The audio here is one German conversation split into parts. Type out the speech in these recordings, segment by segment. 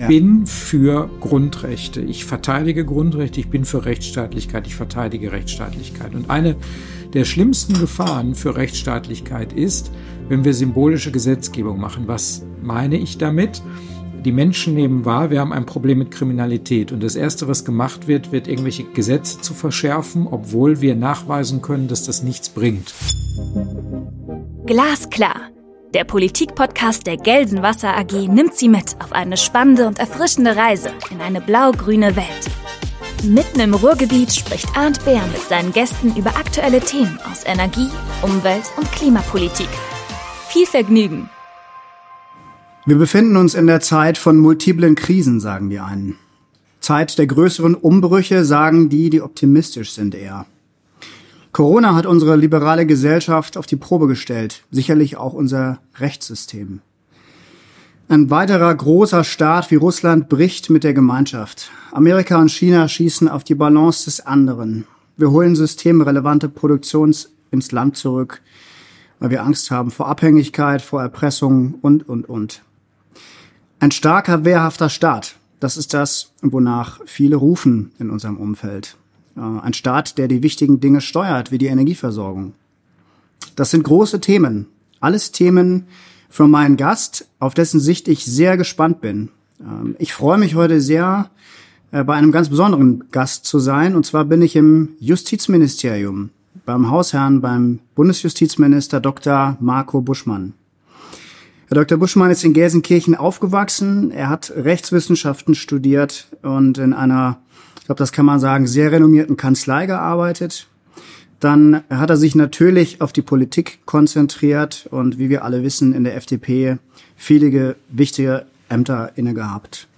Ich bin für Grundrechte. Ich verteidige Grundrechte. Ich bin für Rechtsstaatlichkeit. Ich verteidige Rechtsstaatlichkeit. Und eine der schlimmsten Gefahren für Rechtsstaatlichkeit ist, wenn wir symbolische Gesetzgebung machen. Was meine ich damit? Die Menschen nehmen wahr, wir haben ein Problem mit Kriminalität. Und das Erste, was gemacht wird, wird irgendwelche Gesetze zu verschärfen, obwohl wir nachweisen können, dass das nichts bringt. Glasklar. Der Politik-Podcast der Gelsenwasser AG nimmt Sie mit auf eine spannende und erfrischende Reise in eine blau-grüne Welt. Mitten im Ruhrgebiet spricht Arndt Bär mit seinen Gästen über aktuelle Themen aus Energie, Umwelt und Klimapolitik. Viel Vergnügen! Wir befinden uns in der Zeit von multiplen Krisen, sagen die einen. Zeit der größeren Umbrüche, sagen die, die optimistisch sind eher. Corona hat unsere liberale Gesellschaft auf die Probe gestellt, sicherlich auch unser Rechtssystem. Ein weiterer großer Staat wie Russland bricht mit der Gemeinschaft. Amerika und China schießen auf die Balance des anderen. Wir holen systemrelevante Produktions ins Land zurück, weil wir Angst haben vor Abhängigkeit, vor Erpressung und, und, und. Ein starker, wehrhafter Staat, das ist das, wonach viele rufen in unserem Umfeld. Äh, ein Staat, der die wichtigen Dinge steuert, wie die Energieversorgung. Das sind große Themen. Alles Themen für meinen Gast, auf dessen Sicht ich sehr gespannt bin. Ähm, ich freue mich heute sehr, äh, bei einem ganz besonderen Gast zu sein. Und zwar bin ich im Justizministerium, beim Hausherrn, beim Bundesjustizminister Dr. Marco Buschmann. Herr Dr. Buschmann ist in Gelsenkirchen aufgewachsen. Er hat Rechtswissenschaften studiert und in einer glaube, das kann man sagen, sehr renommierten Kanzlei gearbeitet. Dann hat er sich natürlich auf die Politik konzentriert und wie wir alle wissen, in der FDP viele wichtige Ämter inne gehabt.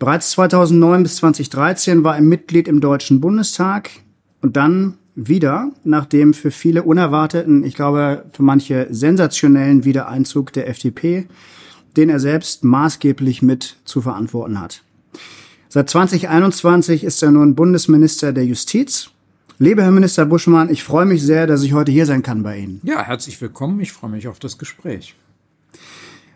Bereits 2009 bis 2013 war er Mitglied im Deutschen Bundestag und dann wieder nach dem für viele unerwarteten, ich glaube für manche sensationellen Wiedereinzug der FDP, den er selbst maßgeblich mit zu verantworten hat. Seit 2021 ist er nun Bundesminister der Justiz. Liebe Herr Minister Buschmann, ich freue mich sehr, dass ich heute hier sein kann bei Ihnen. Ja, herzlich willkommen. Ich freue mich auf das Gespräch.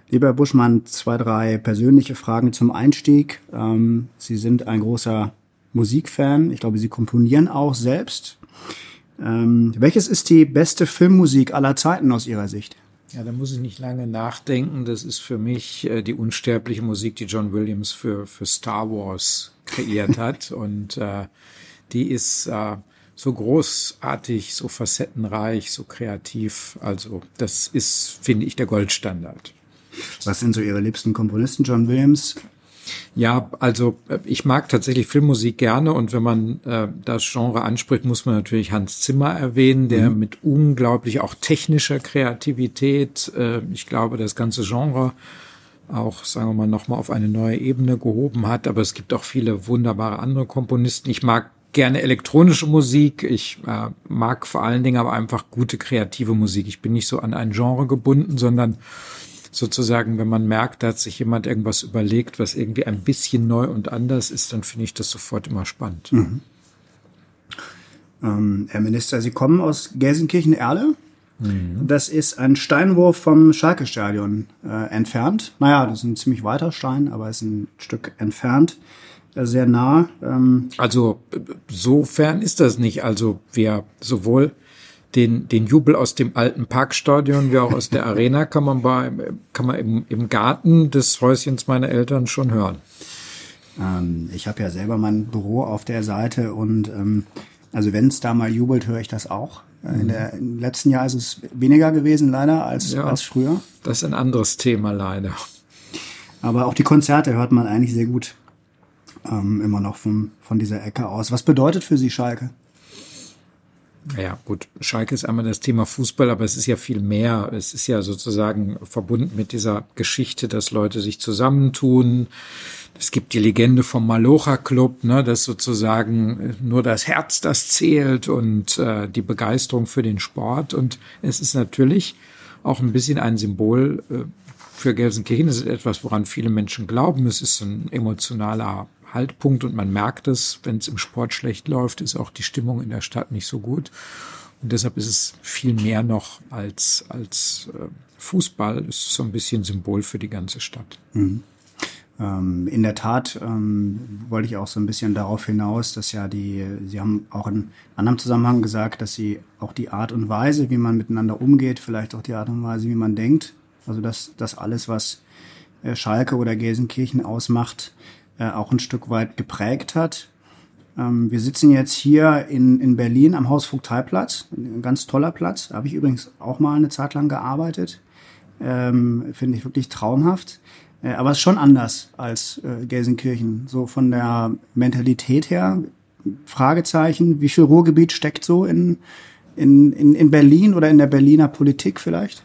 Lieber Herr Buschmann, zwei, drei persönliche Fragen zum Einstieg. Ähm, Sie sind ein großer Musikfan. Ich glaube, Sie komponieren auch selbst. Ähm, welches ist die beste Filmmusik aller Zeiten aus Ihrer Sicht? Ja, da muss ich nicht lange nachdenken. Das ist für mich äh, die unsterbliche Musik, die John Williams für, für Star Wars kreiert hat. Und äh, die ist äh, so großartig, so facettenreich, so kreativ. Also das ist, finde ich, der Goldstandard. Was sind so Ihre liebsten Komponisten? John Williams, ja, also äh, ich mag tatsächlich Filmmusik gerne und wenn man äh, das Genre anspricht, muss man natürlich Hans Zimmer erwähnen, der mhm. mit unglaublich auch technischer Kreativität, äh, ich glaube, das ganze Genre auch, sagen wir mal, nochmal auf eine neue Ebene gehoben hat. Aber es gibt auch viele wunderbare andere Komponisten. Ich mag gerne elektronische Musik. Ich äh, mag vor allen Dingen aber einfach gute kreative Musik. Ich bin nicht so an ein Genre gebunden, sondern sozusagen, wenn man merkt, da hat sich jemand irgendwas überlegt, was irgendwie ein bisschen neu und anders ist, dann finde ich das sofort immer spannend. Mhm. Ähm, Herr Minister, Sie kommen aus Gelsenkirchen-Erle. Mhm. Das ist ein Steinwurf vom Schalke-Stadion äh, entfernt. Naja, das ist ein ziemlich weiter Stein, aber ist ein Stück entfernt. Äh, sehr nah. Ähm. Also so fern ist das nicht. Also wir sowohl den, den Jubel aus dem alten Parkstadion wie auch aus der Arena kann man bei, kann man im, im Garten des Häuschens meiner Eltern schon hören. Ähm, ich habe ja selber mein Büro auf der Seite und ähm, also wenn es da mal jubelt, höre ich das auch. In der, Im letzten Jahr ist es weniger gewesen, leider, als, ja, als früher. Das ist ein anderes Thema, leider. Aber auch die Konzerte hört man eigentlich sehr gut. Ähm, immer noch von, von dieser Ecke aus. Was bedeutet für Sie Schalke? Ja, gut, Schalke ist einmal das Thema Fußball, aber es ist ja viel mehr. Es ist ja sozusagen verbunden mit dieser Geschichte, dass Leute sich zusammentun. Es gibt die Legende vom Malocha Club, ne, dass sozusagen nur das Herz das zählt und äh, die Begeisterung für den Sport. Und es ist natürlich auch ein bisschen ein Symbol äh, für Gelsenkirchen. Es ist etwas, woran viele Menschen glauben. Es ist ein emotionaler Haltpunkt und man merkt es, wenn es im Sport schlecht läuft, ist auch die Stimmung in der Stadt nicht so gut. Und deshalb ist es viel mehr noch als, als äh, Fußball. Ist so ein bisschen Symbol für die ganze Stadt. Mhm. Ähm, in der Tat ähm, wollte ich auch so ein bisschen darauf hinaus, dass ja die, Sie haben auch in anderem Zusammenhang gesagt, dass Sie auch die Art und Weise, wie man miteinander umgeht, vielleicht auch die Art und Weise, wie man denkt, also dass das alles, was äh, Schalke oder Gelsenkirchen ausmacht, äh, auch ein Stück weit geprägt hat. Ähm, wir sitzen jetzt hier in, in Berlin am Hausvogteiplatz, ein ganz toller Platz. Da habe ich übrigens auch mal eine Zeit lang gearbeitet. Ähm, Finde ich wirklich traumhaft. Äh, aber es ist schon anders als äh, Gelsenkirchen. So von der Mentalität her, Fragezeichen, wie viel Ruhrgebiet steckt so in, in, in, in Berlin oder in der Berliner Politik vielleicht?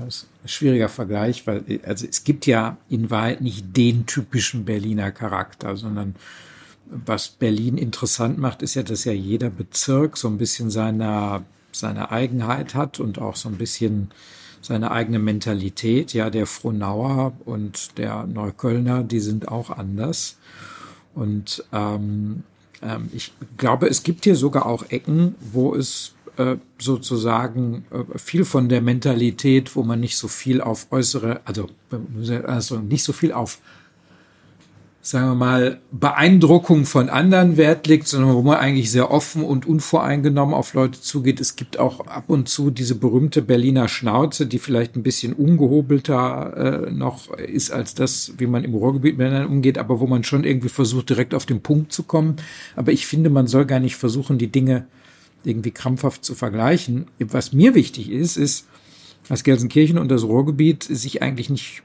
Das schwieriger Vergleich, weil also es gibt ja in Wahrheit nicht den typischen Berliner Charakter, sondern was Berlin interessant macht, ist ja, dass ja jeder Bezirk so ein bisschen seine, seine Eigenheit hat und auch so ein bisschen seine eigene Mentalität. Ja, der Frohnauer und der Neuköllner, die sind auch anders. Und ähm, ähm, ich glaube, es gibt hier sogar auch Ecken, wo es sozusagen äh, viel von der Mentalität, wo man nicht so viel auf äußere, also, also nicht so viel auf sagen wir mal, Beeindruckung von anderen Wert legt, sondern wo man eigentlich sehr offen und unvoreingenommen auf Leute zugeht. Es gibt auch ab und zu diese berühmte Berliner Schnauze, die vielleicht ein bisschen ungehobelter äh, noch ist als das, wie man im Ruhrgebiet miteinander umgeht, aber wo man schon irgendwie versucht, direkt auf den Punkt zu kommen. Aber ich finde, man soll gar nicht versuchen, die Dinge irgendwie krampfhaft zu vergleichen. Was mir wichtig ist, ist, dass Gelsenkirchen und das Ruhrgebiet sich eigentlich nicht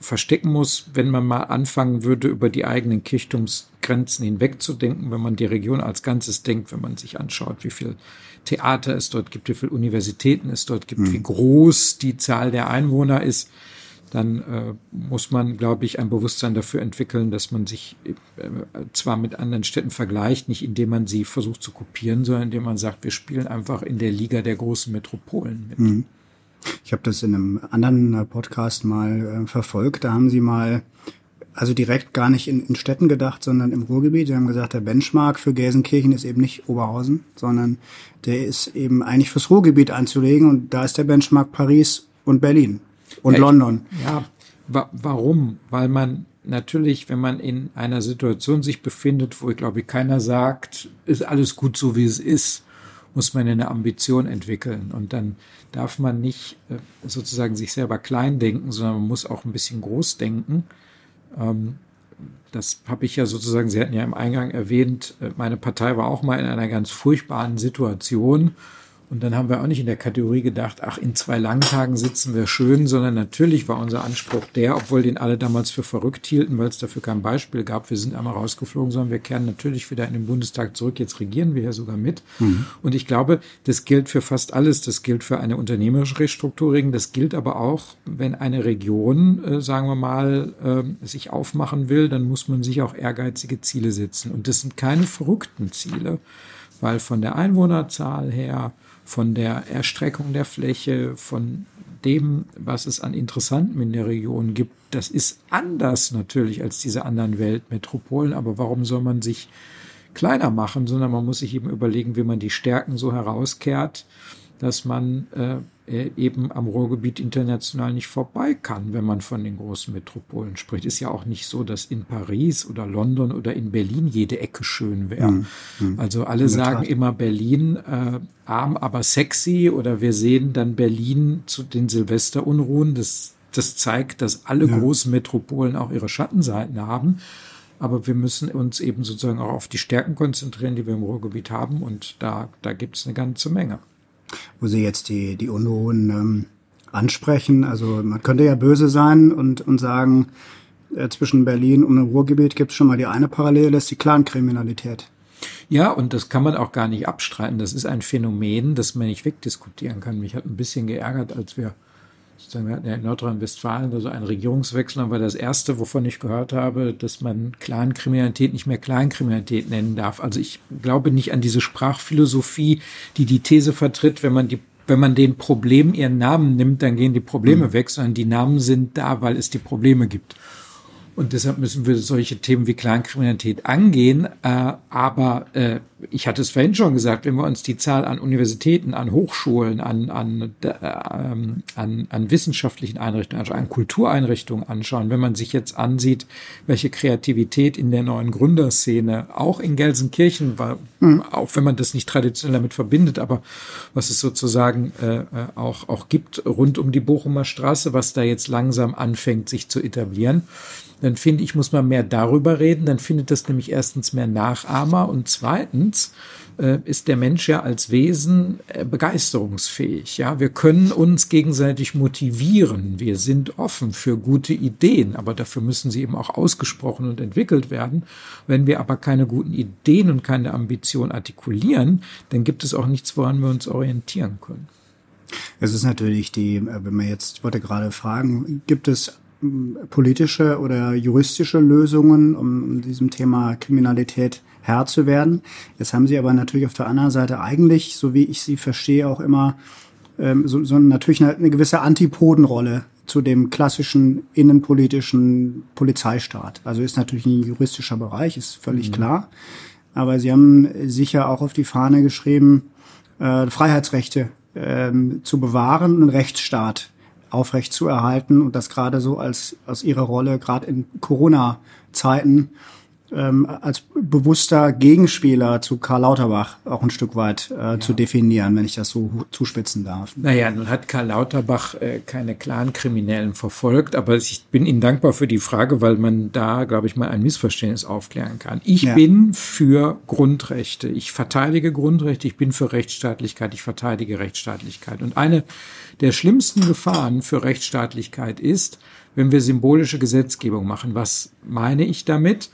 verstecken muss, wenn man mal anfangen würde, über die eigenen Kirchturmsgrenzen hinwegzudenken, wenn man die Region als Ganzes denkt, wenn man sich anschaut, wie viel Theater es dort gibt, wie viele Universitäten es dort gibt, mhm. wie groß die Zahl der Einwohner ist, dann äh, muss man, glaube ich, ein Bewusstsein dafür entwickeln, dass man sich äh, zwar mit anderen Städten vergleicht, nicht indem man sie versucht zu kopieren, sondern indem man sagt, wir spielen einfach in der Liga der großen Metropolen mit. Mhm. Ich habe das in einem anderen äh, Podcast mal äh, verfolgt. Da haben sie mal also direkt gar nicht in, in Städten gedacht, sondern im Ruhrgebiet. Sie haben gesagt, der Benchmark für Gelsenkirchen ist eben nicht Oberhausen, sondern der ist eben eigentlich fürs Ruhrgebiet anzulegen und da ist der Benchmark Paris und Berlin und ja, London. Ja, wa warum? Weil man natürlich, wenn man in einer Situation sich befindet, wo ich glaube, keiner sagt, ist alles gut so, wie es ist, muss man eine Ambition entwickeln. Und dann darf man nicht äh, sozusagen sich selber klein denken, sondern man muss auch ein bisschen groß denken. Ähm, das habe ich ja sozusagen, Sie hatten ja im Eingang erwähnt, äh, meine Partei war auch mal in einer ganz furchtbaren Situation und dann haben wir auch nicht in der Kategorie gedacht, ach, in zwei Langtagen sitzen wir schön, sondern natürlich war unser Anspruch der, obwohl den alle damals für verrückt hielten, weil es dafür kein Beispiel gab. Wir sind einmal rausgeflogen, sondern wir kehren natürlich wieder in den Bundestag zurück. Jetzt regieren wir ja sogar mit. Mhm. Und ich glaube, das gilt für fast alles. Das gilt für eine unternehmerische Restrukturierung. Das gilt aber auch, wenn eine Region, äh, sagen wir mal, äh, sich aufmachen will, dann muss man sich auch ehrgeizige Ziele setzen. Und das sind keine verrückten Ziele, weil von der Einwohnerzahl her, von der Erstreckung der Fläche, von dem, was es an Interessanten in der Region gibt. Das ist anders natürlich als diese anderen Weltmetropolen, aber warum soll man sich kleiner machen, sondern man muss sich eben überlegen, wie man die Stärken so herauskehrt, dass man äh, äh, eben am Ruhrgebiet international nicht vorbei kann, wenn man von den großen Metropolen spricht. Ist ja auch nicht so, dass in Paris oder London oder in Berlin jede Ecke schön wäre. Mhm. mhm. Also alle sagen Tat. immer Berlin äh, arm, aber sexy oder wir sehen dann Berlin zu den Silvesterunruhen. Das, das zeigt, dass alle ja. großen Metropolen auch ihre Schattenseiten haben. Aber wir müssen uns eben sozusagen auch auf die Stärken konzentrieren, die wir im Ruhrgebiet haben. Und da, da gibt es eine ganze Menge wo Sie jetzt die, die Unruhen ähm, ansprechen. Also man könnte ja böse sein und, und sagen, äh, zwischen Berlin und dem Ruhrgebiet gibt es schon mal die eine Parallele, ist die Clankriminalität. Ja, und das kann man auch gar nicht abstreiten. Das ist ein Phänomen, das man nicht wegdiskutieren kann. Mich hat ein bisschen geärgert, als wir sozusagen, wir hatten ja in Nordrhein-Westfalen also einen Regierungswechsel, aber das erste, wovon ich gehört habe, dass man Clankriminalität nicht mehr Kleinkriminalität nennen darf. Also ich glaube nicht an diese Sprachphilosophie, die die These vertritt, wenn man die wenn man den Problemen ihren Namen nimmt, dann gehen die Probleme mhm. weg, sondern die Namen sind da, weil es die Probleme gibt. Und deshalb müssen wir solche Themen wie Kleinkriminalität angehen. Äh, aber äh, ich hatte es vorhin schon gesagt, wenn wir uns die Zahl an Universitäten, an Hochschulen, an, an, äh, an, an wissenschaftlichen Einrichtungen, also an Kultureinrichtungen anschauen, wenn man sich jetzt ansieht, welche Kreativität in der neuen Gründerszene, auch in Gelsenkirchen, war, mhm. auch wenn man das nicht traditionell damit verbindet, aber was es sozusagen äh, äh, auch, auch gibt rund um die Bochumer Straße, was da jetzt langsam anfängt, sich zu etablieren dann finde ich, muss man mehr darüber reden. Dann findet das nämlich erstens mehr Nachahmer und zweitens äh, ist der Mensch ja als Wesen äh, begeisterungsfähig. Ja, wir können uns gegenseitig motivieren. Wir sind offen für gute Ideen, aber dafür müssen sie eben auch ausgesprochen und entwickelt werden. Wenn wir aber keine guten Ideen und keine Ambition artikulieren, dann gibt es auch nichts, woran wir uns orientieren können. Es ist natürlich die, äh, wenn man jetzt, ich wollte gerade fragen, gibt es politische oder juristische Lösungen, um, diesem Thema Kriminalität Herr zu werden. Jetzt haben Sie aber natürlich auf der anderen Seite eigentlich, so wie ich Sie verstehe, auch immer ähm, so, so natürlich eine, eine gewisse Antipodenrolle zu dem klassischen innenpolitischen Polizeistaat. Also ist natürlich ein juristischer Bereich, ist völlig mhm. klar. Aber Sie haben sicher auch auf die Fahne geschrieben, äh, Freiheitsrechte ähm, zu bewahren und einen Rechtsstaat aufrecht zu erhalten und das gerade so als aus ihrer Rolle gerade in Corona-Zeiten ähm, als bewusster Gegenspieler zu Karl Lauterbach auch ein Stück weit äh, ja. zu definieren, wenn ich das so zuspitzen darf. Naja, nun hat Karl Lauterbach äh, keine klaren Kriminellen verfolgt, aber ich bin Ihnen dankbar für die Frage, weil man da, glaube ich, mal ein Missverständnis aufklären kann. Ich ja. bin für Grundrechte. Ich verteidige Grundrechte. Ich bin für Rechtsstaatlichkeit. Ich verteidige Rechtsstaatlichkeit. Und eine der schlimmsten Gefahren für Rechtsstaatlichkeit ist, wenn wir symbolische Gesetzgebung machen. Was meine ich damit?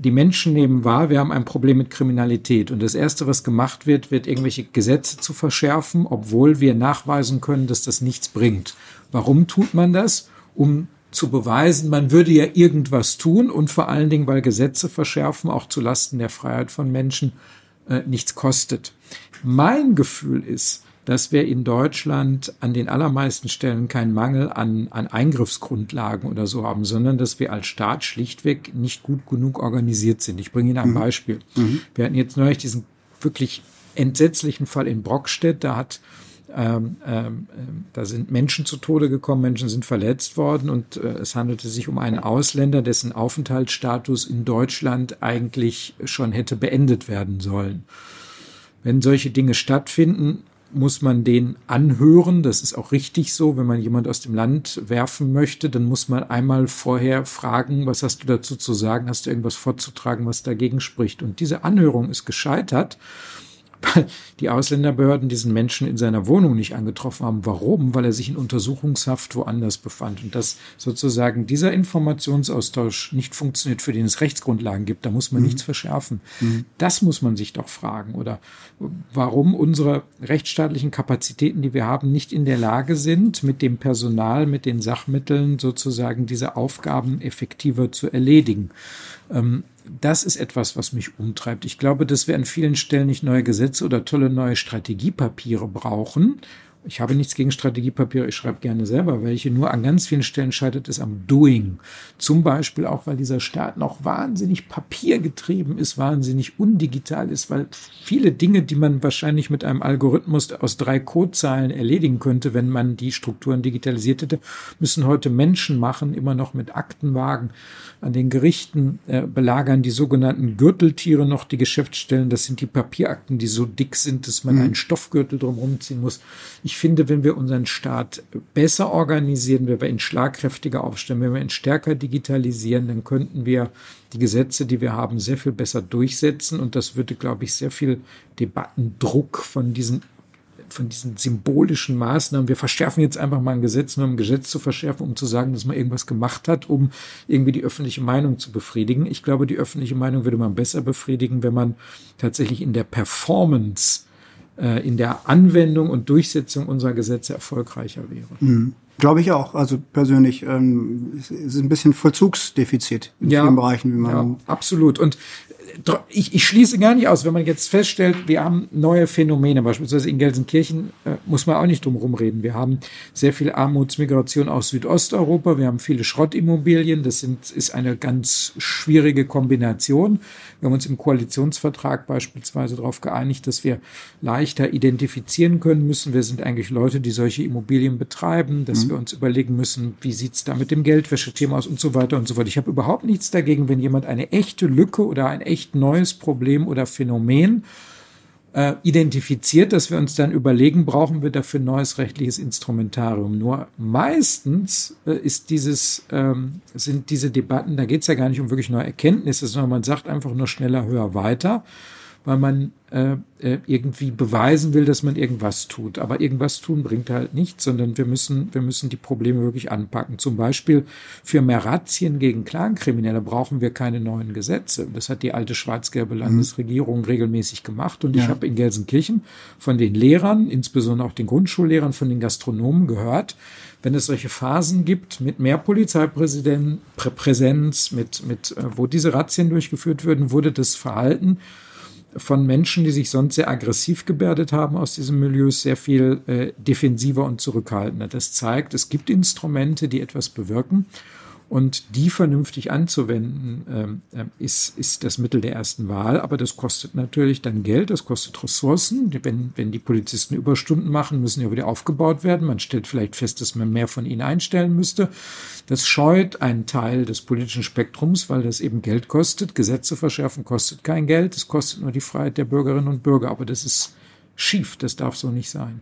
Die Menschen nehmen wahr, wir haben ein Problem mit Kriminalität. Und das Erste, was gemacht wird, wird irgendwelche Gesetze zu verschärfen, obwohl wir nachweisen können, dass das nichts bringt. Warum tut man das? Um zu beweisen, man würde ja irgendwas tun und vor allen Dingen, weil Gesetze verschärfen, auch zu Lasten der Freiheit von Menschen, äh, nichts kostet. Mein Gefühl ist, dass wir in Deutschland an den allermeisten Stellen keinen Mangel an, an Eingriffsgrundlagen oder so haben, sondern dass wir als Staat schlichtweg nicht gut genug organisiert sind. Ich bringe Ihnen ein mhm. Beispiel. Mhm. Wir hatten jetzt neulich diesen wirklich entsetzlichen Fall in Brockstedt. Da hat ähm, ähm, da sind Menschen zu Tode gekommen, Menschen sind verletzt worden und äh, es handelte sich um einen Ausländer, dessen Aufenthaltsstatus in Deutschland eigentlich schon hätte beendet werden sollen. Wenn solche Dinge stattfinden, muss man den anhören. Das ist auch richtig so. Wenn man jemand aus dem Land werfen möchte, dann muss man einmal vorher fragen, was hast du dazu zu sagen? Hast du irgendwas vorzutragen, was dagegen spricht? Und diese Anhörung ist gescheitert weil die Ausländerbehörden diesen Menschen in seiner Wohnung nicht angetroffen haben. Warum? Weil er sich in Untersuchungshaft woanders befand. Und dass sozusagen dieser Informationsaustausch nicht funktioniert, für den es Rechtsgrundlagen gibt, da muss man mhm. nichts verschärfen. Mhm. Das muss man sich doch fragen. Oder warum unsere rechtsstaatlichen Kapazitäten, die wir haben, nicht in der Lage sind, mit dem Personal, mit den Sachmitteln sozusagen diese Aufgaben effektiver zu erledigen. Ähm, das ist etwas, was mich umtreibt. Ich glaube, dass wir an vielen Stellen nicht neue Gesetze oder tolle neue Strategiepapiere brauchen, ich habe nichts gegen Strategiepapiere, ich schreibe gerne selber welche, nur an ganz vielen Stellen scheitert es am Doing. Zum Beispiel auch, weil dieser Staat noch wahnsinnig papiergetrieben ist, wahnsinnig undigital ist, weil viele Dinge, die man wahrscheinlich mit einem Algorithmus aus drei Codezeilen erledigen könnte, wenn man die Strukturen digitalisiert hätte, müssen heute Menschen machen, immer noch mit Aktenwagen. An den Gerichten äh, belagern die sogenannten Gürteltiere noch die Geschäftsstellen. Das sind die Papierakten, die so dick sind, dass man mhm. einen Stoffgürtel drumherum ziehen muss. Ich finde, wenn wir unseren Staat besser organisieren, wenn wir ihn schlagkräftiger aufstellen, wenn wir ihn stärker digitalisieren, dann könnten wir die Gesetze, die wir haben, sehr viel besser durchsetzen. Und das würde, glaube ich, sehr viel Debattendruck von diesen von diesen symbolischen Maßnahmen. Wir verschärfen jetzt einfach mal ein Gesetz, nur um ein Gesetz zu verschärfen, um zu sagen, dass man irgendwas gemacht hat, um irgendwie die öffentliche Meinung zu befriedigen. Ich glaube, die öffentliche Meinung würde man besser befriedigen, wenn man tatsächlich in der Performance äh, in der Anwendung und Durchsetzung unserer Gesetze erfolgreicher wäre. Mhm. Glaube ich auch. Also persönlich ähm, ist ein bisschen Vollzugsdefizit in ja, vielen Bereichen, wie man. Ja, absolut. Und ich, ich schließe gar nicht aus, wenn man jetzt feststellt, wir haben neue Phänomene, beispielsweise in Gelsenkirchen äh, muss man auch nicht drum rumreden. Wir haben sehr viel Armutsmigration aus Südosteuropa, wir haben viele Schrottimmobilien, das sind, ist eine ganz schwierige Kombination. Wir haben uns im Koalitionsvertrag beispielsweise darauf geeinigt, dass wir leichter identifizieren können müssen, wer sind eigentlich Leute, die solche Immobilien betreiben, dass mhm. wir uns überlegen müssen, wie sieht's da mit dem Geldwäschethema aus und so weiter und so fort. Ich habe überhaupt nichts dagegen, wenn jemand eine echte Lücke oder ein echt neues Problem oder Phänomen äh, identifiziert, dass wir uns dann überlegen, brauchen wir dafür neues rechtliches Instrumentarium. Nur meistens äh, ist dieses, ähm, sind diese Debatten, da geht es ja gar nicht um wirklich neue Erkenntnisse, sondern man sagt einfach nur schneller, höher, weiter weil man äh, äh, irgendwie beweisen will, dass man irgendwas tut. Aber irgendwas tun bringt halt nichts, sondern wir müssen, wir müssen die Probleme wirklich anpacken. Zum Beispiel für mehr Razzien gegen Clankriminelle brauchen wir keine neuen Gesetze. Das hat die alte schwarz-gelbe mhm. Landesregierung mhm. regelmäßig gemacht. Und ja. ich habe in Gelsenkirchen von den Lehrern, insbesondere auch den Grundschullehrern, von den Gastronomen gehört, wenn es solche Phasen gibt mit mehr Polizeipräsenz, mit, mit, äh, wo diese Razzien durchgeführt würden, wurde das Verhalten von Menschen, die sich sonst sehr aggressiv gebärdet haben aus diesem Milieu, sehr viel äh, defensiver und zurückhaltender. Das zeigt, es gibt Instrumente, die etwas bewirken. Und die vernünftig anzuwenden, ähm, äh, ist, ist das Mittel der ersten Wahl. Aber das kostet natürlich dann Geld, das kostet Ressourcen. Wenn, wenn die Polizisten Überstunden machen, müssen ja wieder aufgebaut werden. Man stellt vielleicht fest, dass man mehr von ihnen einstellen müsste. Das scheut einen Teil des politischen Spektrums, weil das eben Geld kostet. Gesetze verschärfen kostet kein Geld. Es kostet nur die Freiheit der Bürgerinnen und Bürger. Aber das ist schief. Das darf so nicht sein.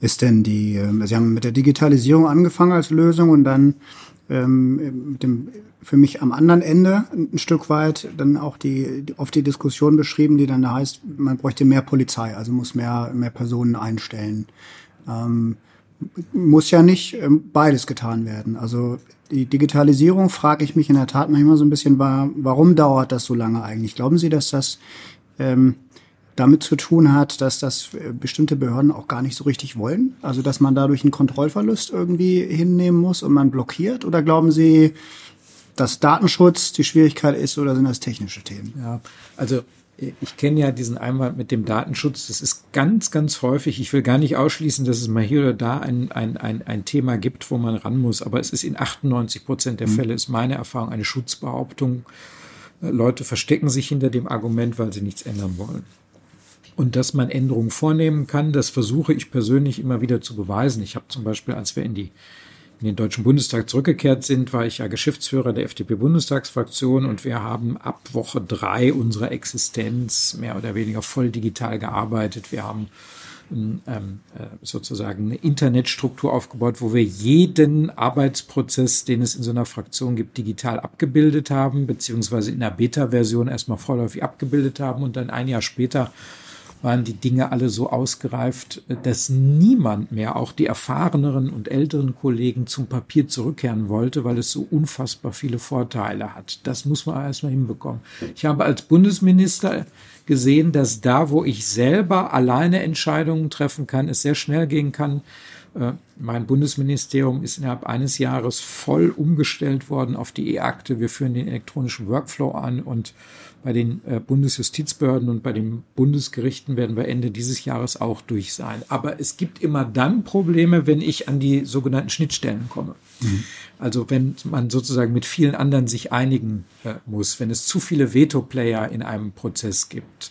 Ist denn die, ähm, Sie haben mit der Digitalisierung angefangen als Lösung und dann ähm, mit dem für mich am anderen Ende ein Stück weit dann auch die, oft die Diskussion beschrieben, die dann da heißt, man bräuchte mehr Polizei, also muss mehr mehr Personen einstellen. Ähm, muss ja nicht ähm, beides getan werden. Also die Digitalisierung frage ich mich in der Tat manchmal so ein bisschen, warum dauert das so lange eigentlich? Glauben Sie, dass das ähm, damit zu tun hat, dass das äh, bestimmte Behörden auch gar nicht so richtig wollen? Also dass man dadurch einen Kontrollverlust irgendwie hinnehmen muss und man blockiert? Oder glauben Sie, dass Datenschutz die Schwierigkeit ist oder sind das technische Themen? Ja, also ich kenne ja diesen Einwand mit dem Datenschutz. Das ist ganz, ganz häufig. Ich will gar nicht ausschließen, dass es mal hier oder da ein, ein, ein, ein Thema gibt, wo man ran muss. Aber es ist in 98 Prozent der mhm. Fälle, ist meine Erfahrung, eine Schutzbehauptung. Leute verstecken sich hinter dem Argument, weil sie nichts ändern wollen und dass man Änderungen vornehmen kann. Das versuche ich persönlich immer wieder zu beweisen. Ich habe zum Beispiel, als wir in die in den Deutschen Bundestag zurückgekehrt sind, war ich ja Geschäftsführer der FDP-Bundestagsfraktion und wir haben ab Woche drei unserer Existenz mehr oder weniger voll digital gearbeitet. Wir haben ähm, äh, sozusagen eine Internetstruktur aufgebaut, wo wir jeden Arbeitsprozess, den es in so einer Fraktion gibt, digital abgebildet haben, beziehungsweise in der Beta-Version erstmal vorläufig abgebildet haben und dann ein Jahr später waren die Dinge alle so ausgereift, dass niemand mehr, auch die erfahreneren und älteren Kollegen, zum Papier zurückkehren wollte, weil es so unfassbar viele Vorteile hat. Das muss man erstmal hinbekommen. Ich habe als Bundesminister gesehen, dass da, wo ich selber alleine Entscheidungen treffen kann, es sehr schnell gehen kann. Äh, mein Bundesministerium ist innerhalb eines Jahres voll umgestellt worden auf die E-Akte. Wir führen den elektronischen Workflow an und bei den äh, Bundesjustizbehörden und bei den Bundesgerichten werden wir Ende dieses Jahres auch durch sein. Aber es gibt immer dann Probleme, wenn ich an die sogenannten Schnittstellen komme. Mhm. Also wenn man sozusagen mit vielen anderen sich einigen äh, muss, wenn es zu viele Veto-Player in einem Prozess gibt,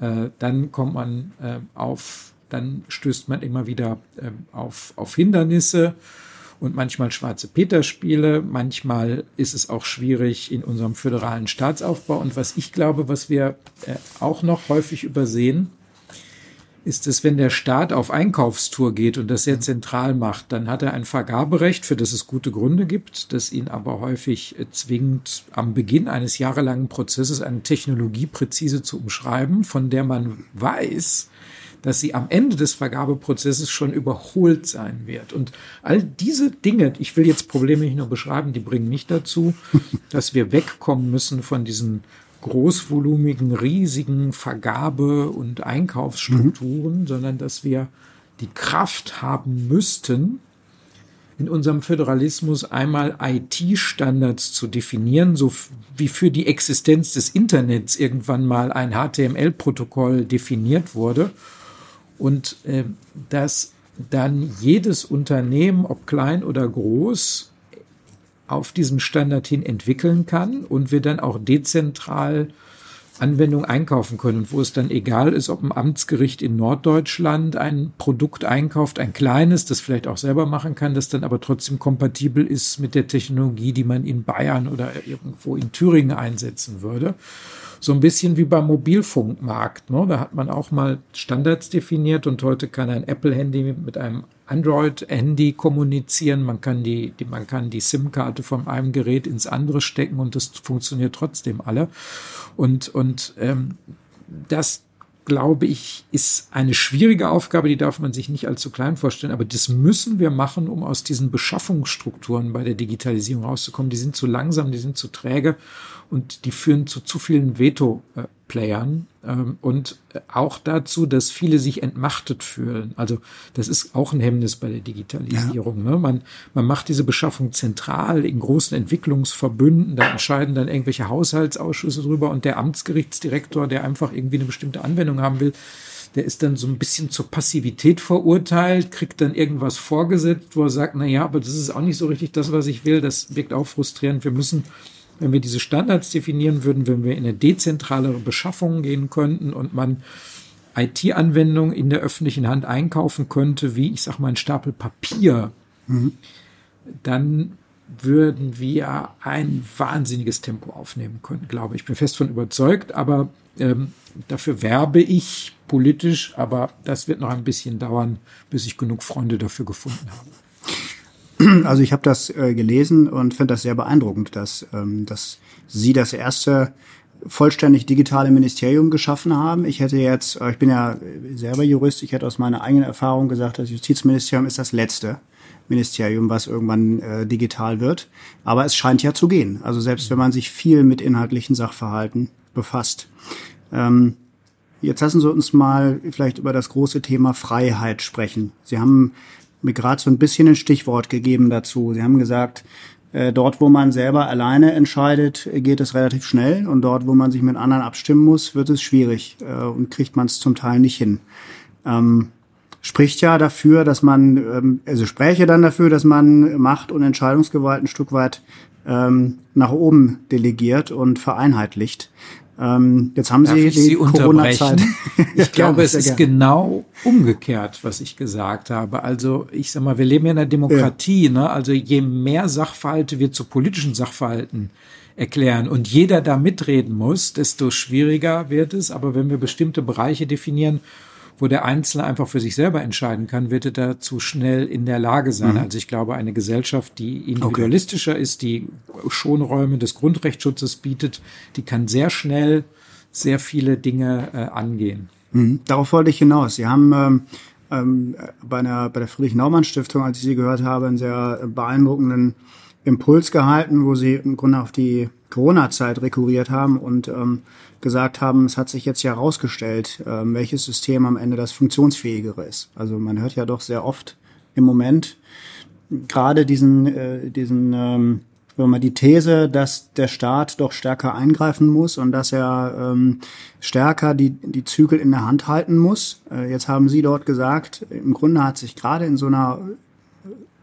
äh, dann kommt man auf, dann stößt man immer wieder auf, auf Hindernisse und manchmal schwarze Peter-Spiele. Manchmal ist es auch schwierig in unserem föderalen Staatsaufbau. Und was ich glaube, was wir äh, auch noch häufig übersehen, ist es, wenn der Staat auf Einkaufstour geht und das sehr zentral macht, dann hat er ein Vergaberecht, für das es gute Gründe gibt, das ihn aber häufig äh, zwingt, am Beginn eines jahrelangen Prozesses eine Technologie präzise zu umschreiben, von der man weiß, dass sie am Ende des Vergabeprozesses schon überholt sein wird. Und all diese Dinge, ich will jetzt Probleme nicht nur beschreiben, die bringen nicht dazu, dass wir wegkommen müssen von diesen großvolumigen, riesigen Vergabe- und Einkaufsstrukturen, mhm. sondern dass wir die Kraft haben müssten, in unserem Föderalismus einmal IT-Standards zu definieren, so wie für die Existenz des Internets irgendwann mal ein HTML-Protokoll definiert wurde und äh, dass dann jedes Unternehmen, ob klein oder groß, auf diesen Standard hin entwickeln kann und wir dann auch dezentral Anwendung einkaufen können und wo es dann egal ist, ob ein Amtsgericht in Norddeutschland ein Produkt einkauft, ein kleines, das vielleicht auch selber machen kann, das dann aber trotzdem kompatibel ist mit der Technologie, die man in Bayern oder irgendwo in Thüringen einsetzen würde. So ein bisschen wie beim Mobilfunkmarkt. Ne? Da hat man auch mal Standards definiert und heute kann ein Apple-Handy mit einem Android-Handy kommunizieren. Man kann die, die man kann die SIM-Karte von einem Gerät ins andere stecken und das funktioniert trotzdem alle. Und, und ähm, das glaube ich, ist eine schwierige Aufgabe, die darf man sich nicht allzu klein vorstellen, aber das müssen wir machen, um aus diesen Beschaffungsstrukturen bei der Digitalisierung rauszukommen. Die sind zu langsam, die sind zu träge und die führen zu zu vielen Veto-Playern ähm, und auch dazu, dass viele sich entmachtet fühlen. Also das ist auch ein Hemmnis bei der Digitalisierung. Ja. Ne? Man, man macht diese Beschaffung zentral in großen Entwicklungsverbünden, da entscheiden dann irgendwelche Haushaltsausschüsse drüber und der Amtsgerichtsdirektor, der einfach irgendwie eine bestimmte Anwendung haben will, der ist dann so ein bisschen zur Passivität verurteilt, kriegt dann irgendwas vorgesetzt, wo er sagt, na ja, aber das ist auch nicht so richtig das, was ich will. Das wirkt auch frustrierend. Wir müssen wenn wir diese Standards definieren würden, wenn wir in eine dezentralere Beschaffung gehen könnten und man IT-Anwendungen in der öffentlichen Hand einkaufen könnte, wie ich sag mal ein Stapel Papier, mhm. dann würden wir ein wahnsinniges Tempo aufnehmen können, glaube ich. Ich bin fest von überzeugt, aber ähm, dafür werbe ich politisch, aber das wird noch ein bisschen dauern, bis ich genug Freunde dafür gefunden habe. Also ich habe das äh, gelesen und finde das sehr beeindruckend, dass, ähm, dass Sie das erste vollständig digitale Ministerium geschaffen haben. Ich hätte jetzt, äh, ich bin ja selber Jurist, ich hätte aus meiner eigenen Erfahrung gesagt, das Justizministerium ist das letzte Ministerium, was irgendwann äh, digital wird. Aber es scheint ja zu gehen. Also selbst wenn man sich viel mit inhaltlichen Sachverhalten befasst. Ähm, jetzt lassen Sie uns mal vielleicht über das große Thema Freiheit sprechen. Sie haben mir gerade so ein bisschen ein Stichwort gegeben dazu. Sie haben gesagt, äh, dort, wo man selber alleine entscheidet, geht es relativ schnell und dort, wo man sich mit anderen abstimmen muss, wird es schwierig äh, und kriegt man es zum Teil nicht hin. Ähm, spricht ja dafür, dass man, ähm, also spräche dann dafür, dass man Macht und Entscheidungsgewalt ein Stück weit ähm, nach oben delegiert und vereinheitlicht. Ähm, jetzt haben Darf Sie die Corona-Zeit. Ich glaube, es ist genau umgekehrt, was ich gesagt habe. Also ich sag mal, wir leben ja in einer Demokratie. Ja. Ne? Also je mehr Sachverhalte wir zu politischen Sachverhalten erklären und jeder da mitreden muss, desto schwieriger wird es. Aber wenn wir bestimmte Bereiche definieren wo der Einzelne einfach für sich selber entscheiden kann, wird er dazu schnell in der Lage sein. Mhm. Also ich glaube, eine Gesellschaft, die individualistischer okay. ist, die Schonräume des Grundrechtsschutzes bietet, die kann sehr schnell sehr viele Dinge äh, angehen. Mhm. Darauf wollte ich hinaus. Sie haben ähm, ähm, bei, einer, bei der Friedrich-Naumann-Stiftung, als ich Sie gehört habe, einen sehr beeindruckenden Impuls gehalten, wo Sie im Grunde auf die Corona-Zeit rekurriert haben und ähm, gesagt haben, es hat sich jetzt ja herausgestellt, ähm, welches System am Ende das funktionsfähigere ist. Also man hört ja doch sehr oft im Moment gerade diesen, äh, diesen ähm, wenn man die These, dass der Staat doch stärker eingreifen muss und dass er ähm, stärker die, die Zügel in der Hand halten muss. Äh, jetzt haben Sie dort gesagt, im Grunde hat sich gerade in so einer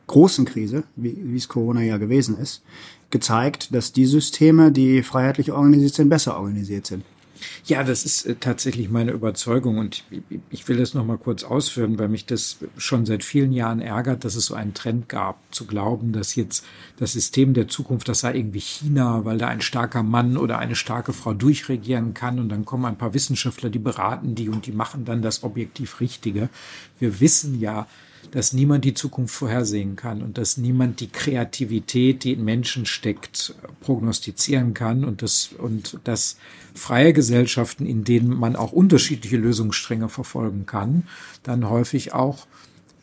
großen Krise, wie, wie es Corona ja gewesen ist, gezeigt, dass die Systeme, die freiheitlich organisiert sind, besser organisiert sind. Ja, das ist äh, tatsächlich meine Überzeugung und ich will das noch mal kurz ausführen, weil mich das schon seit vielen Jahren ärgert, dass es so einen Trend gab, zu glauben, dass jetzt das System der Zukunft, das sei irgendwie China, weil da ein starker Mann oder eine starke Frau durchregieren kann und dann kommen ein paar Wissenschaftler, die beraten die und die machen dann das objektiv Richtige. Wir wissen ja, dass niemand die Zukunft vorhersehen kann und dass niemand die Kreativität, die in Menschen steckt, prognostizieren kann und dass, und dass freie Gesellschaften, in denen man auch unterschiedliche Lösungsstränge verfolgen kann, dann häufig auch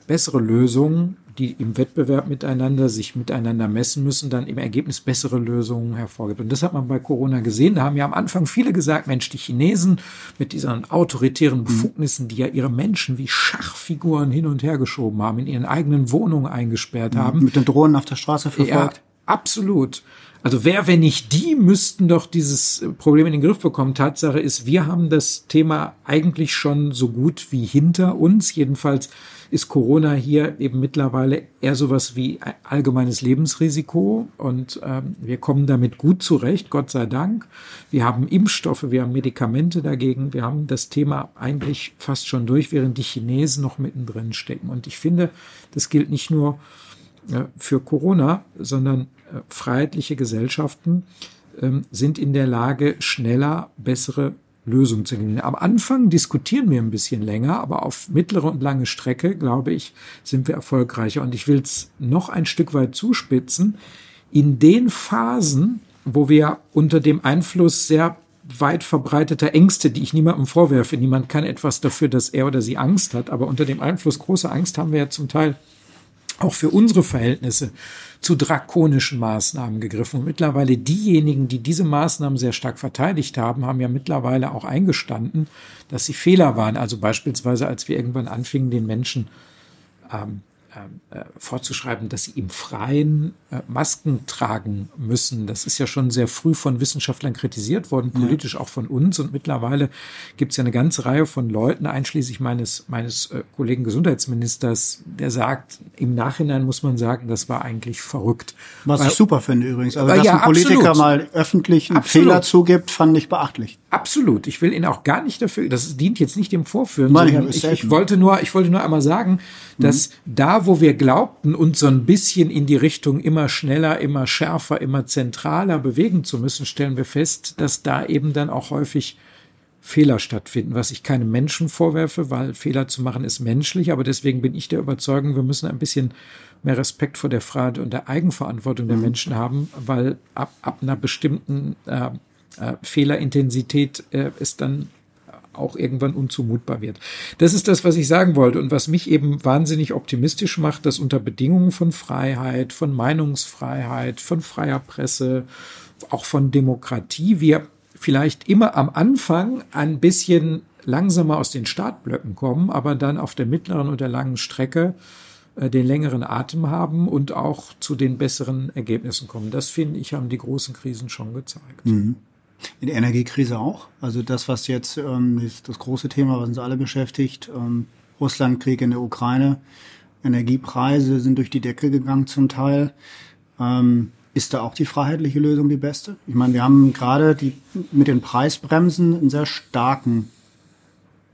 bessere Lösungen, die im Wettbewerb miteinander sich miteinander messen müssen, dann im Ergebnis bessere Lösungen hervorgibt. Und das hat man bei Corona gesehen. Da haben ja am Anfang viele gesagt, Mensch, die Chinesen mit diesen autoritären mhm. Befugnissen, die ja ihre Menschen wie Schachfiguren hin und her geschoben haben, in ihren eigenen Wohnungen eingesperrt mhm. haben. Mit den Drohnen auf der Straße verfolgt. Ja, absolut. Also wer, wenn nicht die, müssten doch dieses Problem in den Griff bekommen. Tatsache ist, wir haben das Thema eigentlich schon so gut wie hinter uns. Jedenfalls ist Corona hier eben mittlerweile eher sowas wie allgemeines Lebensrisiko und ähm, wir kommen damit gut zurecht, Gott sei Dank. Wir haben Impfstoffe, wir haben Medikamente dagegen, wir haben das Thema eigentlich fast schon durch, während die Chinesen noch mittendrin stecken. Und ich finde, das gilt nicht nur äh, für Corona, sondern äh, freiheitliche Gesellschaften ähm, sind in der Lage, schneller bessere Lösungen zu finden. Am Anfang diskutieren wir ein bisschen länger, aber auf mittlere und lange Strecke, glaube ich, sind wir erfolgreicher. Und ich will es noch ein Stück weit zuspitzen. In den Phasen, wo wir unter dem Einfluss sehr weit verbreiteter Ängste, die ich niemandem vorwerfe, niemand kann etwas dafür, dass er oder sie Angst hat, aber unter dem Einfluss großer Angst haben wir ja zum Teil auch für unsere Verhältnisse zu drakonischen Maßnahmen gegriffen. Und mittlerweile diejenigen, die diese Maßnahmen sehr stark verteidigt haben, haben ja mittlerweile auch eingestanden, dass sie Fehler waren. Also beispielsweise, als wir irgendwann anfingen, den Menschen ähm, äh, vorzuschreiben, dass sie im Freien äh, Masken tragen müssen. Das ist ja schon sehr früh von Wissenschaftlern kritisiert worden, politisch ja. auch von uns. Und mittlerweile gibt es ja eine ganze Reihe von Leuten, einschließlich meines, meines äh, Kollegen Gesundheitsministers, der sagt, im Nachhinein muss man sagen, das war eigentlich verrückt. Was Weil, ich super finde übrigens. Also, dass ja, ein Politiker absolut. mal öffentlich einen absolut. Fehler zugibt, fand ich beachtlich. Absolut. Ich will ihn auch gar nicht dafür, das dient jetzt nicht dem Vorführen, Nein, ich, ich, wollte nur, ich wollte nur einmal sagen, dass mhm. da, wo wir glaubten, uns so ein bisschen in die Richtung immer schneller, immer schärfer, immer zentraler bewegen zu müssen, stellen wir fest, dass da eben dann auch häufig Fehler stattfinden, was ich keinem Menschen vorwerfe, weil Fehler zu machen ist menschlich, aber deswegen bin ich der Überzeugung, wir müssen ein bisschen mehr Respekt vor der Freiheit und der Eigenverantwortung der mhm. Menschen haben, weil ab, ab einer bestimmten äh, äh, Fehlerintensität äh, ist dann auch irgendwann unzumutbar wird. Das ist das, was ich sagen wollte und was mich eben wahnsinnig optimistisch macht, dass unter Bedingungen von Freiheit, von Meinungsfreiheit, von freier Presse, auch von Demokratie wir vielleicht immer am Anfang ein bisschen langsamer aus den Startblöcken kommen, aber dann auf der mittleren und der langen Strecke äh, den längeren Atem haben und auch zu den besseren Ergebnissen kommen. Das finde ich, haben die großen Krisen schon gezeigt. Mhm. In der Energiekrise auch. Also das, was jetzt ähm, ist das große Thema, was uns alle beschäftigt, ähm, Russlandkrieg in der Ukraine. Energiepreise sind durch die Decke gegangen zum Teil. Ähm, ist da auch die freiheitliche Lösung die beste? Ich meine, wir haben gerade die mit den Preisbremsen einen sehr starken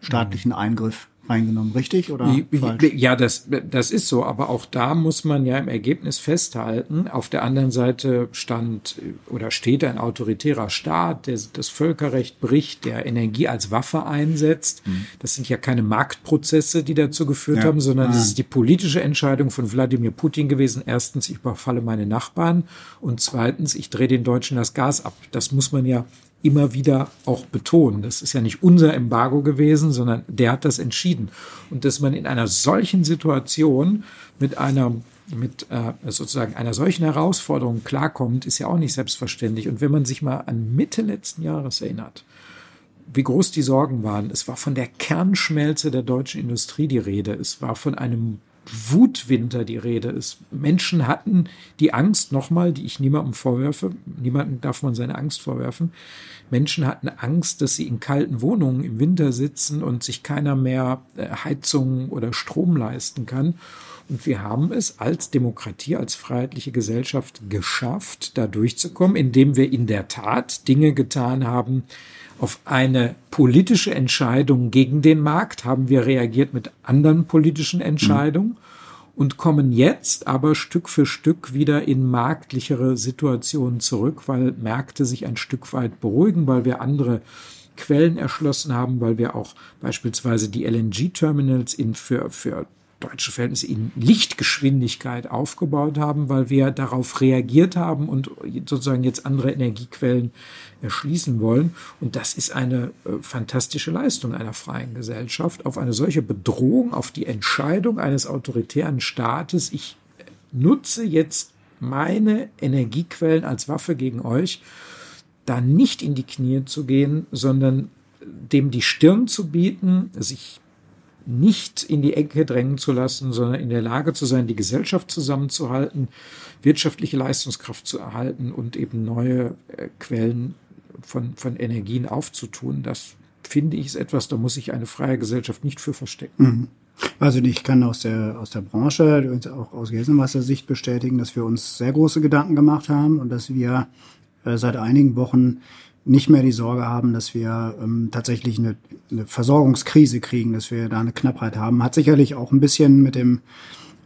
staatlichen Eingriff reingenommen, richtig oder falsch? Ja, das, das ist so, aber auch da muss man ja im Ergebnis festhalten, auf der anderen Seite stand oder steht ein autoritärer Staat, der das Völkerrecht bricht, der Energie als Waffe einsetzt. Mhm. Das sind ja keine Marktprozesse, die dazu geführt ja. haben, sondern ah. das ist die politische Entscheidung von Wladimir Putin gewesen. Erstens, ich überfalle meine Nachbarn und zweitens, ich drehe den Deutschen das Gas ab. Das muss man ja immer wieder auch betonen. Das ist ja nicht unser Embargo gewesen, sondern der hat das entschieden. Und dass man in einer solchen Situation mit einer mit äh, sozusagen einer solchen Herausforderung klarkommt, ist ja auch nicht selbstverständlich. Und wenn man sich mal an Mitte letzten Jahres erinnert, wie groß die Sorgen waren, es war von der Kernschmelze der deutschen Industrie die Rede, es war von einem Wutwinter die Rede ist. Menschen hatten die Angst, nochmal, die ich niemandem vorwerfe, niemandem darf man seine Angst vorwerfen, Menschen hatten Angst, dass sie in kalten Wohnungen im Winter sitzen und sich keiner mehr äh, Heizung oder Strom leisten kann. Und wir haben es als Demokratie, als freiheitliche Gesellschaft geschafft, da durchzukommen, indem wir in der Tat Dinge getan haben, auf eine politische Entscheidung gegen den Markt haben wir reagiert mit anderen politischen Entscheidungen und kommen jetzt aber Stück für Stück wieder in marktlichere Situationen zurück, weil Märkte sich ein Stück weit beruhigen, weil wir andere Quellen erschlossen haben, weil wir auch beispielsweise die LNG-Terminals in für, für deutsche Verhältnisse in Lichtgeschwindigkeit aufgebaut haben, weil wir darauf reagiert haben und sozusagen jetzt andere Energiequellen erschließen wollen. Und das ist eine äh, fantastische Leistung einer freien Gesellschaft, auf eine solche Bedrohung, auf die Entscheidung eines autoritären Staates, ich nutze jetzt meine Energiequellen als Waffe gegen euch, da nicht in die Knie zu gehen, sondern dem die Stirn zu bieten, sich nicht in die Ecke drängen zu lassen, sondern in der Lage zu sein, die Gesellschaft zusammenzuhalten, wirtschaftliche Leistungskraft zu erhalten und eben neue äh, Quellen von, von Energien aufzutun. Das finde ich ist etwas, da muss sich eine freie Gesellschaft nicht für verstecken. Mhm. Also ich kann aus der, aus der Branche, auch aus Gelsenwasser Sicht bestätigen, dass wir uns sehr große Gedanken gemacht haben und dass wir äh, seit einigen Wochen nicht mehr die Sorge haben, dass wir ähm, tatsächlich eine, eine Versorgungskrise kriegen, dass wir da eine Knappheit haben. Hat sicherlich auch ein bisschen mit dem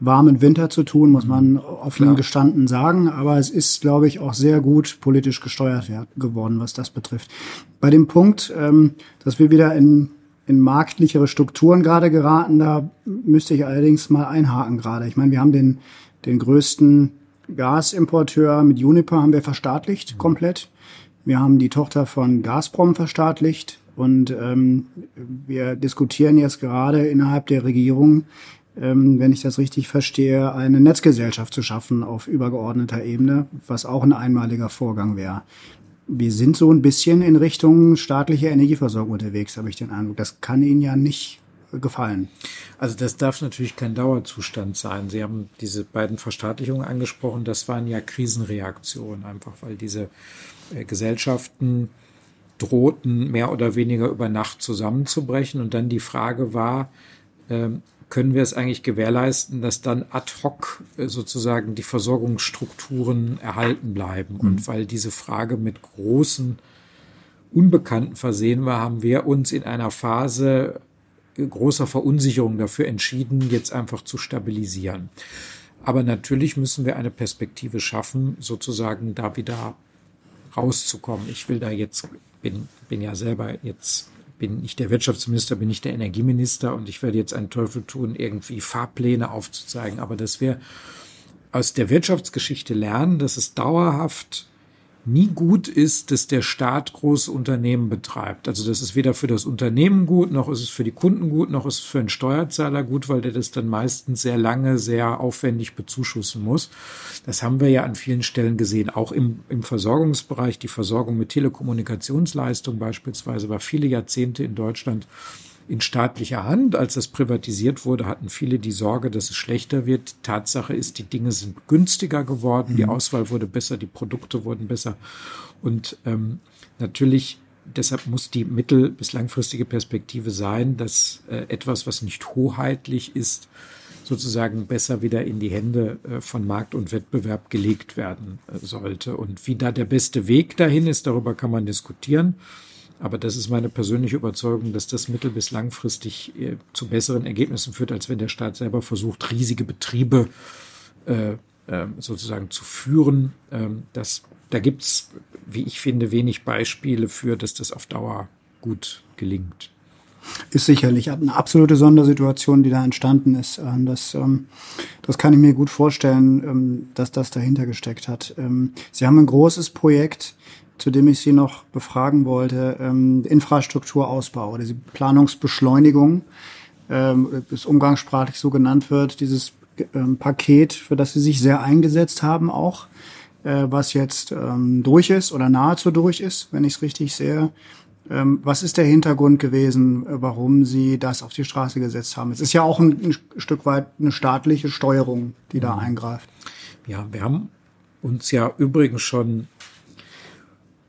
warmen Winter zu tun, muss man offen Klar. gestanden sagen. Aber es ist, glaube ich, auch sehr gut politisch gesteuert geworden, was das betrifft. Bei dem Punkt, ähm, dass wir wieder in, in marktlichere Strukturen gerade geraten, da müsste ich allerdings mal einhaken gerade. Ich meine, wir haben den, den größten Gasimporteur mit Juniper haben wir verstaatlicht, mhm. komplett. Wir haben die Tochter von Gazprom verstaatlicht und ähm, wir diskutieren jetzt gerade innerhalb der Regierung, ähm, wenn ich das richtig verstehe, eine Netzgesellschaft zu schaffen auf übergeordneter Ebene, was auch ein einmaliger Vorgang wäre. Wir sind so ein bisschen in Richtung staatliche Energieversorgung unterwegs, habe ich den Eindruck. Das kann Ihnen ja nicht gefallen. Also das darf natürlich kein Dauerzustand sein. Sie haben diese beiden Verstaatlichungen angesprochen. Das waren ja Krisenreaktionen, einfach weil diese äh, Gesellschaften drohten mehr oder weniger über Nacht zusammenzubrechen. Und dann die Frage war, ähm, können wir es eigentlich gewährleisten, dass dann ad hoc äh, sozusagen die Versorgungsstrukturen erhalten bleiben? Mhm. Und weil diese Frage mit großen Unbekannten versehen war, haben wir uns in einer Phase großer Verunsicherung dafür entschieden, jetzt einfach zu stabilisieren. Aber natürlich müssen wir eine Perspektive schaffen, sozusagen da wieder rauszukommen. Ich will da jetzt, bin, bin ja selber jetzt, bin nicht der Wirtschaftsminister, bin nicht der Energieminister und ich werde jetzt einen Teufel tun, irgendwie Fahrpläne aufzuzeigen. Aber dass wir aus der Wirtschaftsgeschichte lernen, dass es dauerhaft nie gut ist, dass der Staat große Unternehmen betreibt. Also das ist weder für das Unternehmen gut, noch ist es für die Kunden gut, noch ist es für einen Steuerzahler gut, weil der das dann meistens sehr lange, sehr aufwendig bezuschussen muss. Das haben wir ja an vielen Stellen gesehen, auch im, im Versorgungsbereich. Die Versorgung mit Telekommunikationsleistung beispielsweise war viele Jahrzehnte in Deutschland in staatlicher Hand. Als das privatisiert wurde, hatten viele die Sorge, dass es schlechter wird. Tatsache ist, die Dinge sind günstiger geworden, die mhm. Auswahl wurde besser, die Produkte wurden besser. Und ähm, natürlich, deshalb muss die mittel- bis langfristige Perspektive sein, dass äh, etwas, was nicht hoheitlich ist, sozusagen besser wieder in die Hände äh, von Markt und Wettbewerb gelegt werden äh, sollte. Und wie da der beste Weg dahin ist, darüber kann man diskutieren. Aber das ist meine persönliche Überzeugung, dass das mittel- bis langfristig äh, zu besseren Ergebnissen führt, als wenn der Staat selber versucht, riesige Betriebe äh, äh, sozusagen zu führen. Ähm, das, da gibt's, wie ich finde, wenig Beispiele für, dass das auf Dauer gut gelingt. Ist sicherlich eine absolute Sondersituation, die da entstanden ist. Ähm, das, ähm, das kann ich mir gut vorstellen, ähm, dass das dahinter gesteckt hat. Sie haben ein großes Projekt zu dem ich Sie noch befragen wollte, ähm, Infrastrukturausbau oder die Planungsbeschleunigung, ähm, das umgangssprachlich so genannt wird, dieses ähm, Paket, für das Sie sich sehr eingesetzt haben auch, äh, was jetzt ähm, durch ist oder nahezu durch ist, wenn ich es richtig sehe. Ähm, was ist der Hintergrund gewesen, äh, warum Sie das auf die Straße gesetzt haben? Es ist ja auch ein, ein Stück weit eine staatliche Steuerung, die da mhm. eingreift. Ja, wir haben uns ja übrigens schon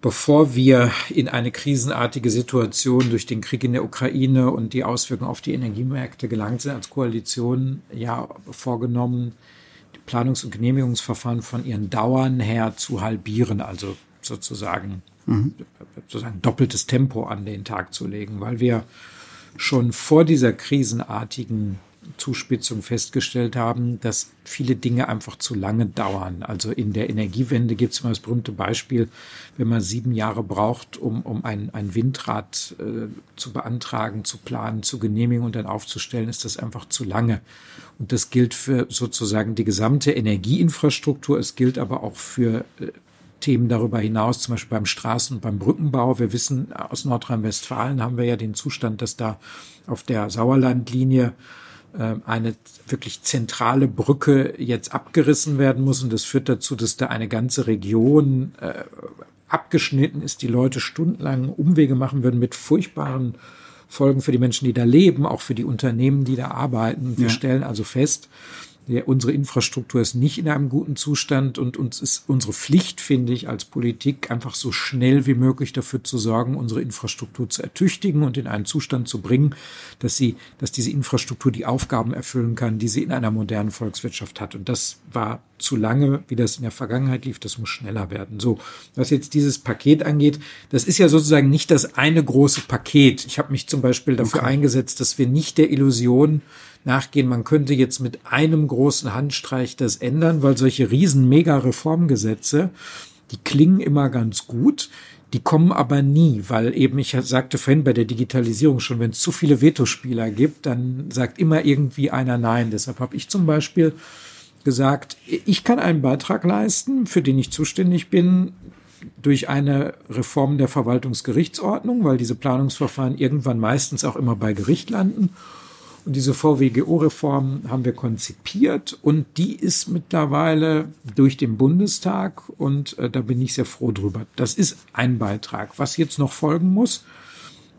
bevor wir in eine krisenartige Situation durch den Krieg in der Ukraine und die Auswirkungen auf die Energiemärkte gelangt sind, als Koalition ja vorgenommen, die Planungs- und Genehmigungsverfahren von ihren Dauern her zu halbieren, also sozusagen, mhm. sozusagen doppeltes Tempo an den Tag zu legen, weil wir schon vor dieser krisenartigen Zuspitzung festgestellt haben, dass viele Dinge einfach zu lange dauern. Also in der Energiewende gibt es mal das berühmte Beispiel, wenn man sieben Jahre braucht, um, um ein, ein Windrad äh, zu beantragen, zu planen, zu genehmigen und dann aufzustellen, ist das einfach zu lange. Und das gilt für sozusagen die gesamte Energieinfrastruktur. Es gilt aber auch für äh, Themen darüber hinaus, zum Beispiel beim Straßen- und beim Brückenbau. Wir wissen, aus Nordrhein-Westfalen haben wir ja den Zustand, dass da auf der Sauerlandlinie eine wirklich zentrale Brücke jetzt abgerissen werden muss. Und das führt dazu, dass da eine ganze Region äh, abgeschnitten ist, die Leute stundenlang Umwege machen würden mit furchtbaren Folgen für die Menschen, die da leben, auch für die Unternehmen, die da arbeiten. Wir ja. stellen also fest, ja, unsere Infrastruktur ist nicht in einem guten Zustand und uns ist unsere Pflicht, finde ich, als Politik einfach so schnell wie möglich dafür zu sorgen, unsere Infrastruktur zu ertüchtigen und in einen Zustand zu bringen, dass sie, dass diese Infrastruktur die Aufgaben erfüllen kann, die sie in einer modernen Volkswirtschaft hat. Und das war zu lange, wie das in der Vergangenheit lief. Das muss schneller werden. So, was jetzt dieses Paket angeht, das ist ja sozusagen nicht das eine große Paket. Ich habe mich zum Beispiel dafür okay. eingesetzt, dass wir nicht der Illusion nachgehen, man könnte jetzt mit einem großen Handstreich das ändern, weil solche riesen Mega-Reformgesetze, die klingen immer ganz gut, die kommen aber nie, weil eben, ich sagte vorhin bei der Digitalisierung schon, wenn es zu viele Vetospieler gibt, dann sagt immer irgendwie einer Nein. Deshalb habe ich zum Beispiel gesagt, ich kann einen Beitrag leisten, für den ich zuständig bin, durch eine Reform der Verwaltungsgerichtsordnung, weil diese Planungsverfahren irgendwann meistens auch immer bei Gericht landen. Und diese VWGO-Reform haben wir konzipiert und die ist mittlerweile durch den Bundestag und äh, da bin ich sehr froh drüber. Das ist ein Beitrag. Was jetzt noch folgen muss,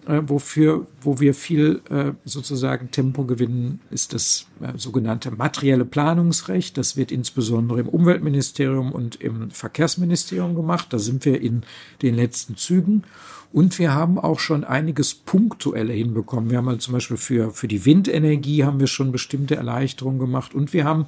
äh, wofür, wo wir viel äh, sozusagen Tempo gewinnen, ist das sogenannte materielle Planungsrecht. Das wird insbesondere im Umweltministerium und im Verkehrsministerium gemacht. Da sind wir in den letzten Zügen. Und wir haben auch schon einiges Punktuelle hinbekommen. Wir haben halt zum Beispiel für, für die Windenergie haben wir schon bestimmte Erleichterungen gemacht. Und wir haben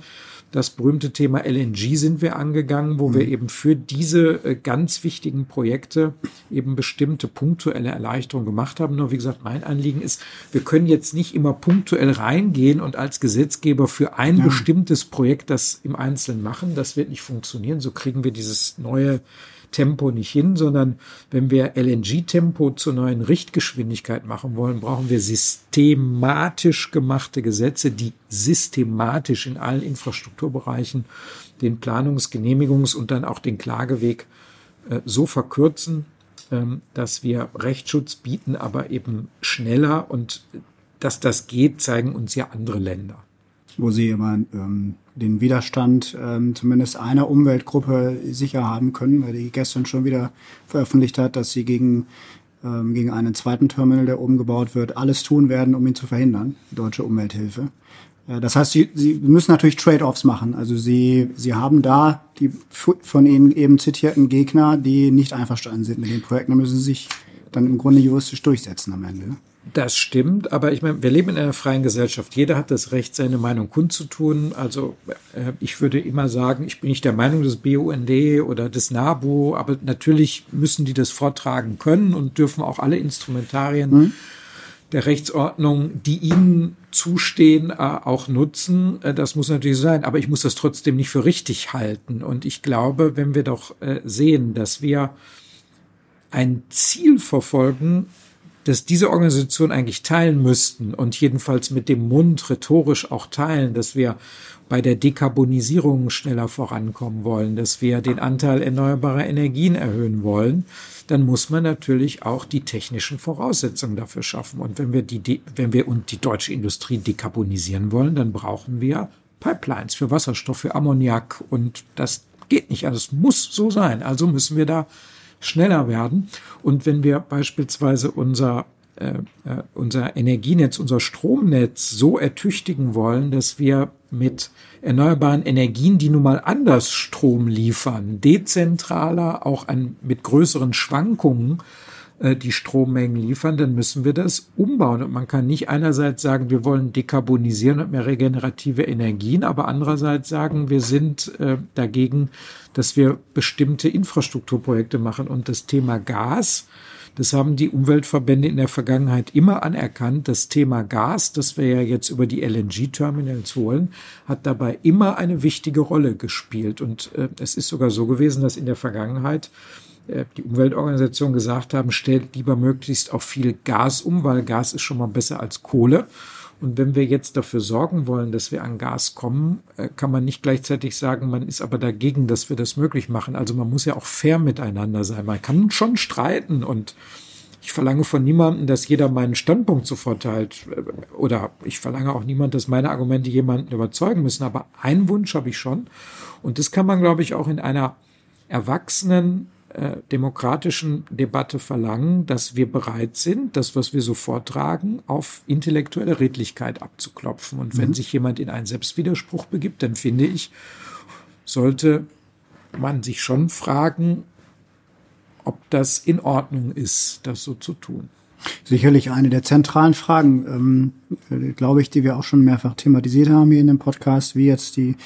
das berühmte Thema LNG sind wir angegangen, wo mhm. wir eben für diese äh, ganz wichtigen Projekte eben bestimmte punktuelle Erleichterungen gemacht haben. Nur wie gesagt, mein Anliegen ist, wir können jetzt nicht immer punktuell reingehen und als Gesetzgeber für ein ja. bestimmtes Projekt das im Einzelnen machen. Das wird nicht funktionieren. So kriegen wir dieses neue Tempo nicht hin, sondern wenn wir LNG-Tempo zur neuen Richtgeschwindigkeit machen wollen, brauchen wir systematisch gemachte Gesetze, die systematisch in allen Infrastrukturbereichen den Planungs-, Genehmigungs- und dann auch den Klageweg äh, so verkürzen, ähm, dass wir Rechtsschutz bieten, aber eben schneller und dass das geht, zeigen uns ja andere Länder wo sie immer ähm, den Widerstand ähm, zumindest einer Umweltgruppe sicher haben können, weil die gestern schon wieder veröffentlicht hat, dass sie gegen, ähm, gegen einen zweiten Terminal, der oben gebaut wird, alles tun werden, um ihn zu verhindern, die deutsche Umwelthilfe. Äh, das heißt, sie, sie müssen natürlich Trade-offs machen. Also sie, sie haben da die von Ihnen eben zitierten Gegner, die nicht einverstanden sind mit den Projekten. Da müssen sie sich dann im Grunde juristisch durchsetzen am Ende. Das stimmt, aber ich meine, wir leben in einer freien Gesellschaft. Jeder hat das Recht, seine Meinung kundzutun. Also äh, ich würde immer sagen, ich bin nicht der Meinung des BUND oder des NABU, aber natürlich müssen die das vortragen können und dürfen auch alle Instrumentarien mhm. der Rechtsordnung, die ihnen zustehen, äh, auch nutzen. Äh, das muss natürlich sein, aber ich muss das trotzdem nicht für richtig halten. Und ich glaube, wenn wir doch äh, sehen, dass wir ein Ziel verfolgen, dass diese Organisationen eigentlich teilen müssten und jedenfalls mit dem Mund rhetorisch auch teilen, dass wir bei der Dekarbonisierung schneller vorankommen wollen, dass wir den Anteil erneuerbarer Energien erhöhen wollen, dann muss man natürlich auch die technischen Voraussetzungen dafür schaffen. Und wenn wir die, wenn wir und die deutsche Industrie dekarbonisieren wollen, dann brauchen wir Pipelines für Wasserstoff, für Ammoniak und das geht nicht. Also es muss so sein. Also müssen wir da schneller werden. Und wenn wir beispielsweise unser äh, äh, unser Energienetz, unser Stromnetz so ertüchtigen wollen, dass wir mit erneuerbaren Energien, die nun mal anders Strom liefern, dezentraler, auch an, mit größeren Schwankungen äh, die Strommengen liefern, dann müssen wir das umbauen. Und man kann nicht einerseits sagen, wir wollen dekarbonisieren und mehr regenerative Energien, aber andererseits sagen, wir sind äh, dagegen, dass wir bestimmte Infrastrukturprojekte machen. Und das Thema Gas, Das haben die Umweltverbände in der Vergangenheit immer anerkannt. Das Thema Gas, das wir ja jetzt über die LNG-Terminals holen, hat dabei immer eine wichtige Rolle gespielt. Und äh, es ist sogar so gewesen, dass in der Vergangenheit die Umweltorganisationen gesagt haben, stellt lieber möglichst auf viel Gas um, weil Gas ist schon mal besser als Kohle. Und wenn wir jetzt dafür sorgen wollen, dass wir an Gas kommen, äh, kann man nicht gleichzeitig sagen, man ist aber dagegen, dass wir das möglich machen. Also man muss ja auch fair miteinander sein. Man kann schon streiten und ich verlange von niemandem, dass jeder meinen Standpunkt sofort teilt. Oder ich verlange auch niemand, dass meine Argumente jemanden überzeugen müssen. Aber einen Wunsch habe ich schon. Und das kann man, glaube ich, auch in einer erwachsenen, äh, demokratischen Debatte verlangen, dass wir bereit sind, das, was wir so vortragen, auf intellektuelle Redlichkeit abzuklopfen. Und wenn mhm. sich jemand in einen Selbstwiderspruch begibt, dann finde ich, sollte man sich schon fragen, ob das in Ordnung ist, das so zu tun. Sicherlich eine der zentralen Fragen, ähm, glaube ich, die wir auch schon mehrfach thematisiert haben hier in dem Podcast, wie jetzt die,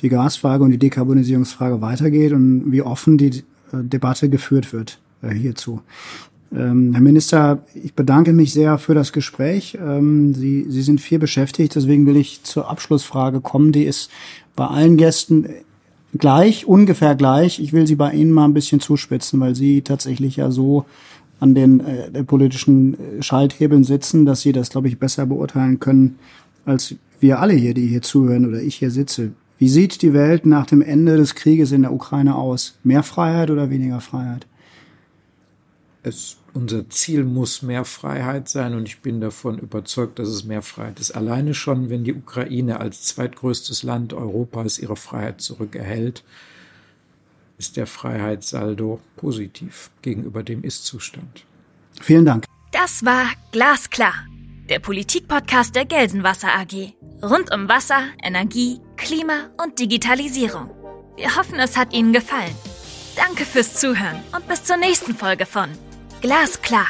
die Gasfrage und die Dekarbonisierungsfrage weitergeht und wie offen die Debatte geführt wird äh, hierzu. Ähm, Herr Minister, ich bedanke mich sehr für das Gespräch. Ähm, Sie, Sie sind viel beschäftigt, deswegen will ich zur Abschlussfrage kommen. Die ist bei allen Gästen gleich, ungefähr gleich. Ich will sie bei Ihnen mal ein bisschen zuspitzen, weil Sie tatsächlich ja so an den äh, politischen äh, Schalthebeln sitzen, dass Sie das, glaube ich, besser beurteilen können als wir alle hier, die hier zuhören oder ich hier sitze. Wie sieht die Welt nach dem Ende des Krieges in der Ukraine aus? Mehr Freiheit oder weniger Freiheit? Es, unser Ziel muss mehr Freiheit sein und ich bin davon überzeugt, dass es mehr Freiheit ist. Alleine schon, wenn die Ukraine als zweitgrößtes Land Europas ihre Freiheit zurückerhält, ist der Freiheitssaldo positiv gegenüber dem Ist-Zustand. Vielen Dank. Das war Glasklar, der Politikpodcast der Gelsenwasser AG. Rund um Wasser, Energie, Klima und Digitalisierung. Wir hoffen, es hat Ihnen gefallen. Danke fürs Zuhören und bis zur nächsten Folge von Glasklar.